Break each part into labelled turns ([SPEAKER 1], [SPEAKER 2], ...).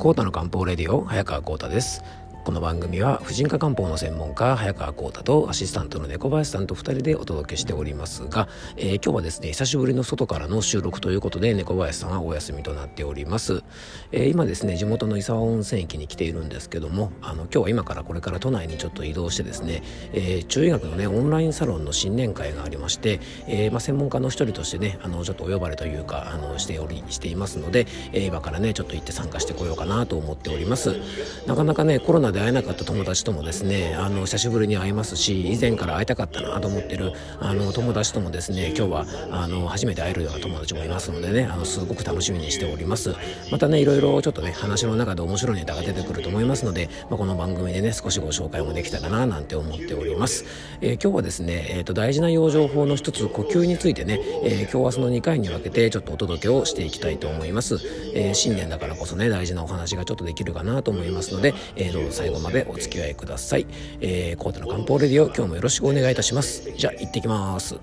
[SPEAKER 1] コータの漢方レディオ早川コータです。この番組は婦人科漢方の専門家早川浩太とアシスタントの猫林さんと2人でお届けしておりますが、えー、今日はですね久しぶりの外からの収録ということで猫林さんはお休みとなっております、えー、今ですね地元の伊沢温泉駅に来ているんですけどもあの今日は今からこれから都内にちょっと移動してですね、えー、中医学のねオンラインサロンの新年会がありまして、えーまあ、専門家の一人としてねあのちょっとお呼ばれというかあのしておりしていますので、えー、今からねちょっと行って参加してこようかなと思っております。なかなかねコロナで会えなかった友達ともですねあの久しぶりに会いますし以前から会いたかったなと思ってるあの友達ともですね今日はあの初めて会えるような友達もいますのでねあのすごく楽しみにしております。またねいろいろちょっとね話の中で面白いネタが出てくると思いますので、まあ、この番組でね少しご紹介もできたらななんて思っております、えー、今日はですね、えーと、大事な養生法の一つ呼吸についてね、えー、今日明日の2回に分けてちょっとお届けをしていきたいと思います、えー、新年だからこそね大事なお話がちょっとできるかなと思いますので、えどうぞ。最後までお付き合いください。えー、コートの漢方レディオ今日もよろしくお願いいたします。じゃあ行ってきます。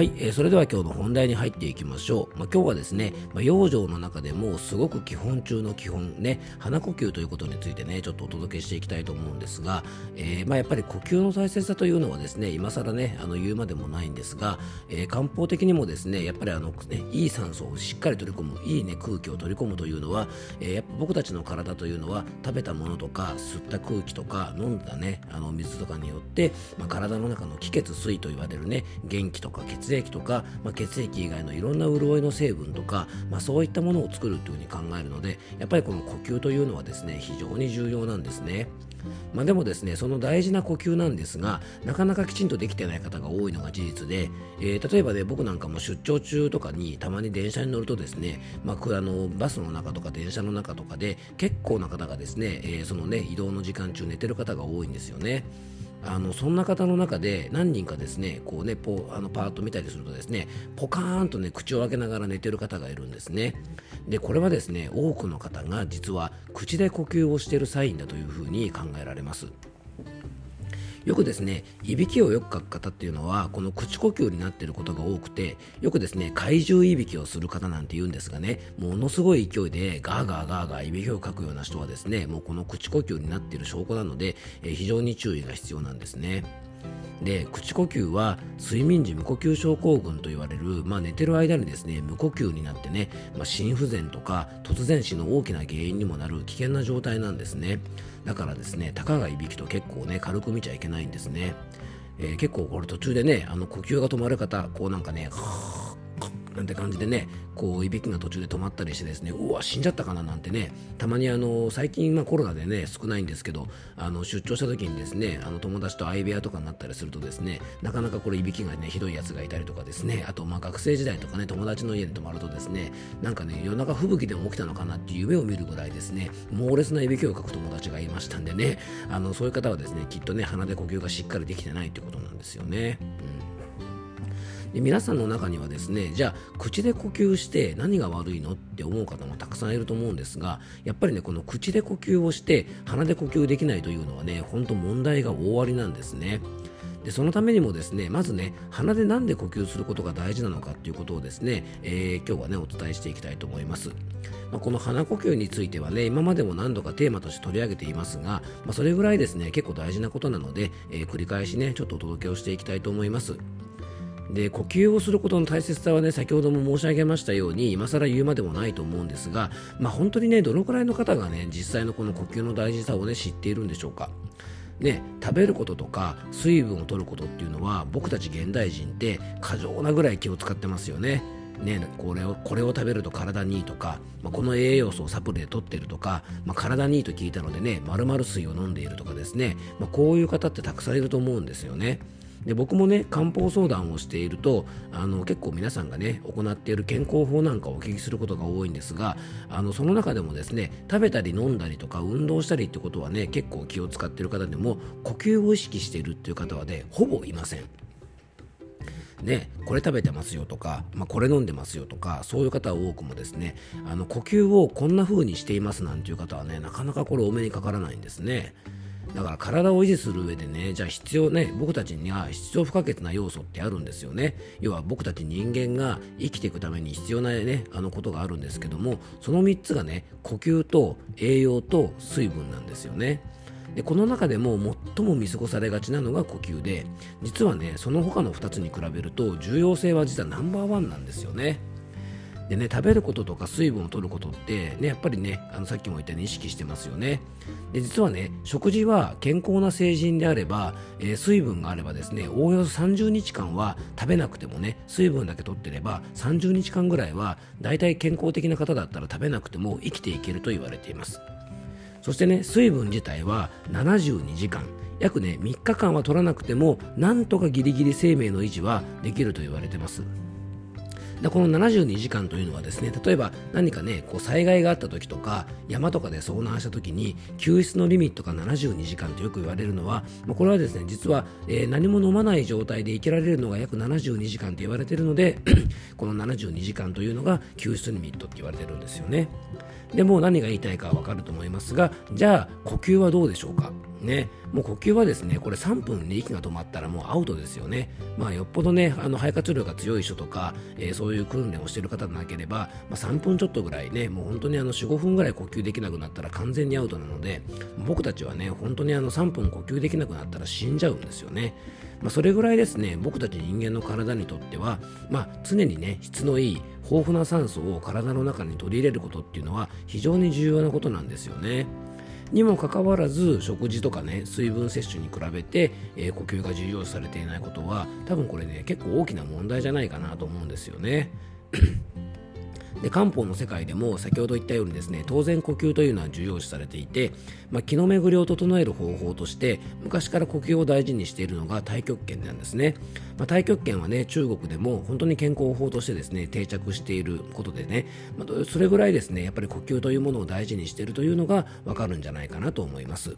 [SPEAKER 1] はい、えー、それでは今日の本題に入っていきましょう。まあ、今日はですね、まあ、養生の中でもすごく基本中の基本ね、鼻呼吸ということについてね、ちょっとお届けしていきたいと思うんですが、えー、まあ、やっぱり呼吸の大切さというのはですね、今更ね、あの言うまでもないんですが、えー、漢方的にもですね、やっぱりあの、ね、いい酸素をしっかり取り込む、いいね、空気を取り込むというのは、えー、やっぱ僕たちの体というのは食べたものとか吸った空気とか飲んだね、あの水とかによって、ま、体の中の気血水と言われるね、元気とか血液血液とか、まあ、血液以外のいろんな潤いの成分とか、まあ、そういったものを作るというふうに考えるのでやっぱりこの呼吸というのはですね非常に重要なんですね。まあ、でもですねその大事な呼吸なんですがなかなかきちんとできてない方が多いのが事実で、えー、例えばね僕なんかも出張中とかにたまに電車に乗るとですね、まあ、あのバスの中とか電車の中とかで結構な方がですね、えー、そのね移動の時間中寝てる方が多いんですよね。あのそんな方の中で何人かですねこうねポあのパーッと見たりするとですねポカーンとね口を開けながら寝てる方がいるんですね。でこれはですね多くの方が実は口で呼吸をしているサインだというふうに考えられます。よくですねいびきをよくかく方っていうのはこの口呼吸になっていることが多くてよくですね怪獣いびきをする方なんて言うんですがねものすごい勢いでガーガーガーガーいびきをかくような人はですねもうこの口呼吸になっている証拠なので、えー、非常に注意が必要なんですね。で口呼吸は睡眠時無呼吸症候群と言われる、まあ、寝てる間にですね無呼吸になってね、まあ、心不全とか突然死の大きな原因にもなる危険な状態なんですね。だからですねたかがいびきと結構ね軽く見ちゃいけないんですね、えー、結構これ途中でねあの呼吸が止まる方こうなんかねなんて感じでねこういびきが途中で止まったりしてですねうわ死んじゃったかななんてねたまにあの最近まあコロナでね少ないんですけどあの出張した時にですねあの友達と相部屋とかになったりするとですねなかなかこれいびきがねひどいやつがいたりとかですねあとまあ学生時代とかね友達の家に泊まるとですねなんかね夜中吹雪でも起きたのかなっていう夢を見るぐらいですね猛烈ないびきをかく友達がいましたんでねあのそういう方はですねきっとね鼻で呼吸がしっかりできてないってことなんですよね。うんで皆さんの中にはですねじゃあ口で呼吸して何が悪いのって思う方もたくさんいると思うんですがやっぱりねこの口で呼吸をして鼻で呼吸できないというのはねほんと問題が大ありなんですね。でそのためにもですねまずね鼻で何で呼吸することが大事なのかっていうことをですね、えー、今日はねお伝えしていきたいと思います。まあ、この鼻呼吸についてはね今までも何度かテーマとして取り上げていますが、まあ、それぐらいですね結構大事なことなので、えー、繰り返しねちょっとお届けをしていきたいと思います。で呼吸をすることの大切さはね先ほども申し上げましたように今更言うまでもないと思うんですが、まあ、本当にねどのくらいの方がね実際のこの呼吸の大事さをね知っているんでしょうか。ね、食べることとか水分を取ることっていうのは僕たち現代人って過剰なぐらい気を使ってますよね。ね、これをこれを食べると体にいいとか、まあ、この栄養素をサプリで取ってるとか、まあ、体にいいと聞いたのでね丸々水を飲んでいるとかですね、まあ、こういう方ってたくさんいると思うんですよね。で僕もね漢方相談をしているとあの結構皆さんがね行っている健康法なんかをお聞きすることが多いんですがあのその中でもですね食べたり飲んだりとか運動したりってことはね結構気を使っている方でも呼吸を意識しているっていう方はねほぼいません。ね、これ食べてますよとか、まあ、これ飲んでますよとかそういう方は多くもですねあの呼吸をこんな風にしていますなんていう方はねなかなかこれお目にかからないんですね。だから体を維持する上でねじゃあ必要ね僕たちには必要不可欠な要素ってあるんですよね。要は僕たち人間が生きていくために必要なねあのことがあるんですけどもその3つがね呼吸と栄養と水分なんですよね。でこの中でも最も見過ごされがちなのが呼吸で実はねその他の2つに比べると重要性は実はナンバーワンなんですよね。でね食べることとか水分を取ることってねやっぱりねあのさっきも言ったように意識してますよね。で実はね食事は健康な成人であれば、えー、水分があればですねおおよそ30日間は食べなくてもね水分だけ取ってれば30日間ぐらいはだいたい健康的な方だったら食べなくても生きていけると言われています。そしてね水分自体は72時間。約ね3日間は取らなくてもなんとかギリギリ生命の維持はできると言われてます。でこの72時間というのはですね例えば何かねこう災害があった時とか山とかで遭難した時に救出のリミットが72時間とよく言われるのは、まあ、これはですね実は、えー、何も飲まない状態で生きられるのが約72時間と言われているので この72時間というのが救出リミットって言われてるんですよね。でも何が言いたいかわかると思いますがじゃあ呼吸はどうでしょうか？ね、もう呼吸はですね、これ3分で息が止まったらもうアウトですよね。まあよっぽどね、あの肺活量が強い人とか、えー、そういう訓練をしている方でなければ、まあ、3分ちょっとぐらいね、もう本当にあの4、5分ぐらい呼吸できなくなったら完全にアウトなので、僕たちはね、本当にあの3分呼吸できなくなったら死んじゃうんですよね。まあ、それぐらいですね、僕たち人間の体にとっては、まあ、常にね、質のいい豊富な酸素を体の中に取り入れることっていうのは非常に重要なことなんですよね。にもかかわらず食事とかね水分摂取に比べて、えー、呼吸が重要視されていないことは多分これね結構大きな問題じゃないかなと思うんですよね。で漢方の世界でも先ほど言ったようにですね当然呼吸というのは重要視されていて、まあ、気の巡りを整える方法として昔から呼吸を大事にしているのが太極拳なんですね、まあ、太極拳はね中国でも本当に健康法としてですね定着していることでね、まあ、それぐらいですねやっぱり呼吸というものを大事にしているというのがわかるんじゃないかなと思います。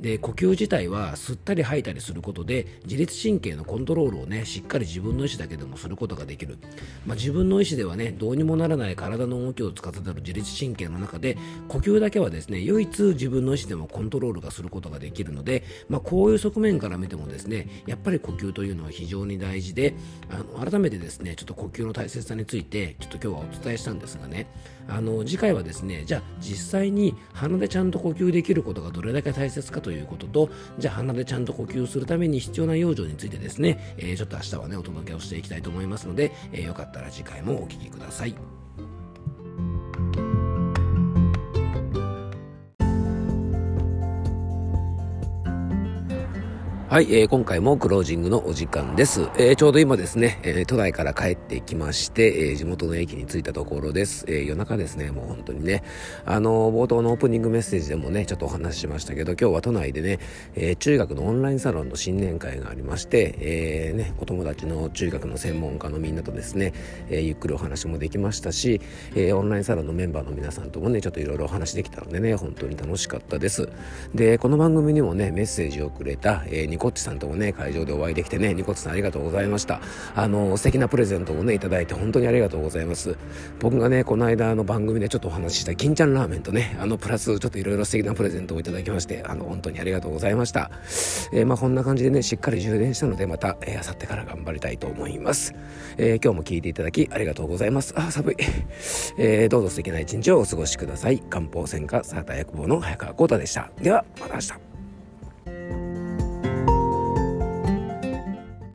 [SPEAKER 1] で呼吸自体は吸ったり吐いたりすることで自律神経のコントロールをねしっかり自分の意思だけでもすることができる、まあ、自分の意思ではねどうにもならない体の動きを司る自律神経の中で呼吸だけはですね唯一自分の意思でもコントロールがすることができるので、まあ、こういう側面から見てもですねやっぱり呼吸というのは非常に大事であの改めてですねちょっと呼吸の大切さについてちょっと今日はお伝えしたんですがねあの次回はですねじゃあ実際に鼻でちゃんと呼吸できることがどれだけ大切かということとじゃあ鼻でちゃんと呼吸するために必要な養生についてですね、えー、ちょっと明日はねお届けをしていきたいと思いますので、えー、よかったら次回もお聴きください。はい、えー、今回もクロージングのお時間です。えー、ちょうど今ですね、えー、都内から帰ってきまして、えー、地元の駅に着いたところです。え、夜中ですね、もう本当にね、あの冒頭のオープニングメッセージでもね、ちょっとお話ししましたけど、今日は都内でね、え、中学のオンラインサロンの新年会がありまして、えー、ね、お友達の中学の専門家のみんなとですね、え、ゆっくりお話もできましたし、え、オンラインサロンのメンバーの皆さんともね、ちょっといろいろお話できたのでね、本当に楽しかったです。で、この番組にもね、メッセージをくれた、えー、コッチさんともね、会場でお会いできてね、ニコッチさんありがとうございました。あの、素敵なプレゼントをね、いただいて本当にありがとうございます。僕がね、この間の番組でちょっとお話しした金ちゃんラーメンとね、あの、プラスちょっといろいろ素敵なプレゼントをいただきまして、あの、本当にありがとうございました。えー、まあ、こんな感じでね、しっかり充電したので、また、えー、あさってから頑張りたいと思います。えー、今日も聞いていただきありがとうございます。あ、寒い。えー、どうぞ素敵な一日をお過ごしください。漢方専科サーター薬房の早川幸太でした。では、また明日。